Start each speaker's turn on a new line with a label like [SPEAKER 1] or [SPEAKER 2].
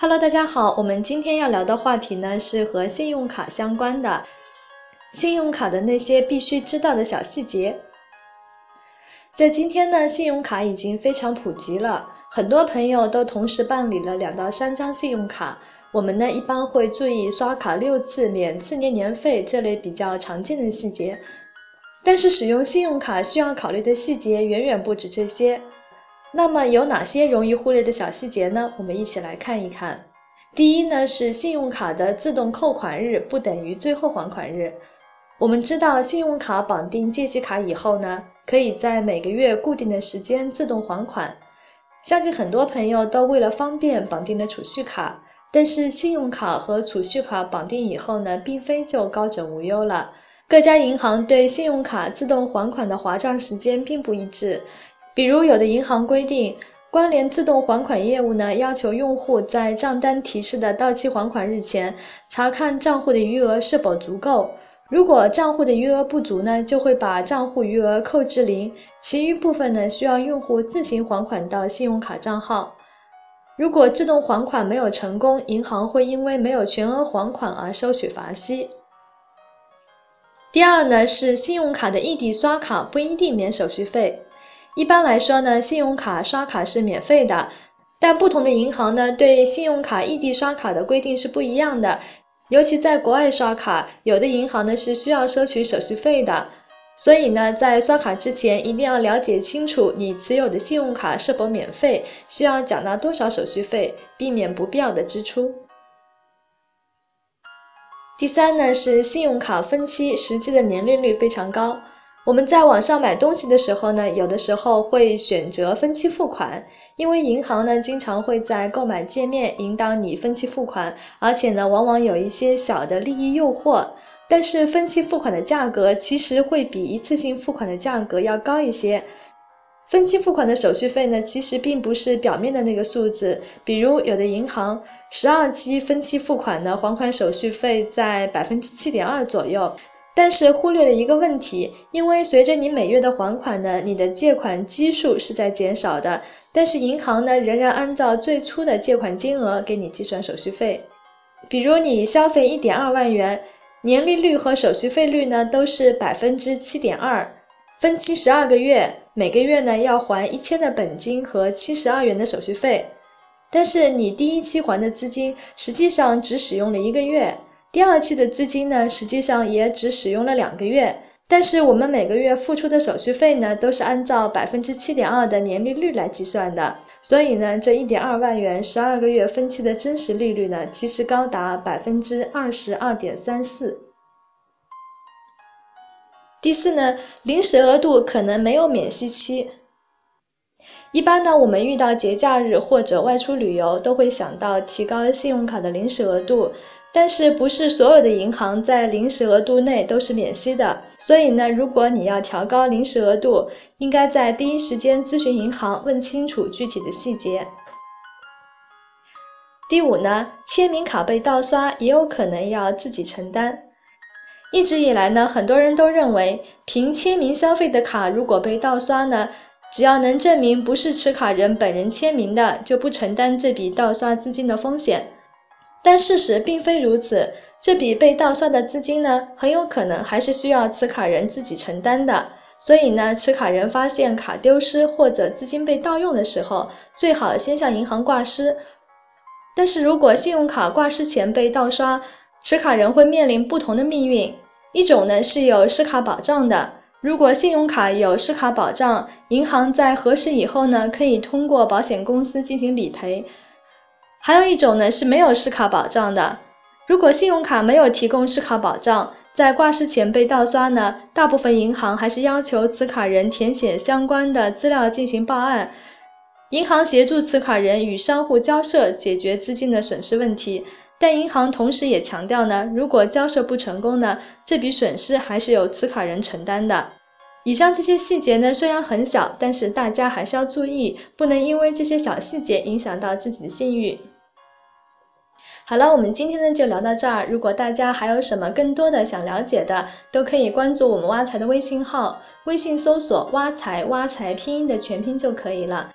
[SPEAKER 1] Hello，大家好，我们今天要聊的话题呢是和信用卡相关的，信用卡的那些必须知道的小细节。在今天呢，信用卡已经非常普及了，很多朋友都同时办理了两到三张信用卡。我们呢一般会注意刷卡六次免四年年费这类比较常见的细节，但是使用信用卡需要考虑的细节远远不止这些。那么有哪些容易忽略的小细节呢？我们一起来看一看。第一呢是信用卡的自动扣款日不等于最后还款日。我们知道信用卡绑定借记卡以后呢，可以在每个月固定的时间自动还款。相信很多朋友都为了方便绑定了储蓄卡，但是信用卡和储蓄卡绑定以后呢，并非就高枕无忧了。各家银行对信用卡自动还款的划账时间并不一致。比如，有的银行规定，关联自动还款业务呢，要求用户在账单提示的到期还款日前，查看账户的余额是否足够。如果账户的余额不足呢，就会把账户余额扣至零，其余部分呢，需要用户自行还款到信用卡账号。如果自动还款没有成功，银行会因为没有全额还款而收取罚息。第二呢，是信用卡的异地刷卡不一定免手续费。一般来说呢，信用卡刷卡是免费的，但不同的银行呢，对信用卡异地刷卡的规定是不一样的。尤其在国外刷卡，有的银行呢是需要收取手续费的。所以呢，在刷卡之前一定要了解清楚你持有的信用卡是否免费，需要缴纳多少手续费，避免不必要的支出。第三呢，是信用卡分期实际的年利率非常高。我们在网上买东西的时候呢，有的时候会选择分期付款，因为银行呢经常会在购买界面引导你分期付款，而且呢往往有一些小的利益诱惑。但是分期付款的价格其实会比一次性付款的价格要高一些。分期付款的手续费呢，其实并不是表面的那个数字，比如有的银行十二期分期付款的还款手续费在百分之七点二左右。但是忽略了一个问题，因为随着你每月的还款呢，你的借款基数是在减少的，但是银行呢仍然按照最初的借款金额给你计算手续费。比如你消费一点二万元，年利率和手续费率呢都是百分之七点二，分期十二个月，每个月呢要还一千的本金和七十二元的手续费，但是你第一期还的资金实际上只使用了一个月。第二期的资金呢，实际上也只使用了两个月，但是我们每个月付出的手续费呢，都是按照百分之七点二的年利率来计算的，所以呢，这一点二万元十二个月分期的真实利率呢，其实高达百分之二十二点三四。第四呢，临时额度可能没有免息期。一般呢，我们遇到节假日或者外出旅游，都会想到提高信用卡的临时额度。但是不是所有的银行在临时额度内都是免息的，所以呢，如果你要调高临时额度，应该在第一时间咨询银行，问清楚具体的细节。第五呢，签名卡被盗刷也有可能要自己承担。一直以来呢，很多人都认为，凭签名消费的卡如果被盗刷呢，只要能证明不是持卡人本人签名的，就不承担这笔盗刷资金的风险。但事实并非如此，这笔被盗刷的资金呢，很有可能还是需要持卡人自己承担的。所以呢，持卡人发现卡丢失或者资金被盗用的时候，最好先向银行挂失。但是如果信用卡挂失前被盗刷，持卡人会面临不同的命运。一种呢是有失卡保障的，如果信用卡有失卡保障，银行在核实以后呢，可以通过保险公司进行理赔。还有一种呢是没有失卡保障的。如果信用卡没有提供失卡保障，在挂失前被盗刷呢，大部分银行还是要求持卡人填写相关的资料进行报案，银行协助持卡人与商户交涉，解决资金的损失问题。但银行同时也强调呢，如果交涉不成功呢，这笔损失还是由持卡人承担的。以上这些细节呢，虽然很小，但是大家还是要注意，不能因为这些小细节影响到自己的信誉。好了，我们今天呢就聊到这儿。如果大家还有什么更多的想了解的，都可以关注我们挖财的微信号，微信搜索“挖财挖财”拼音的全拼就可以了。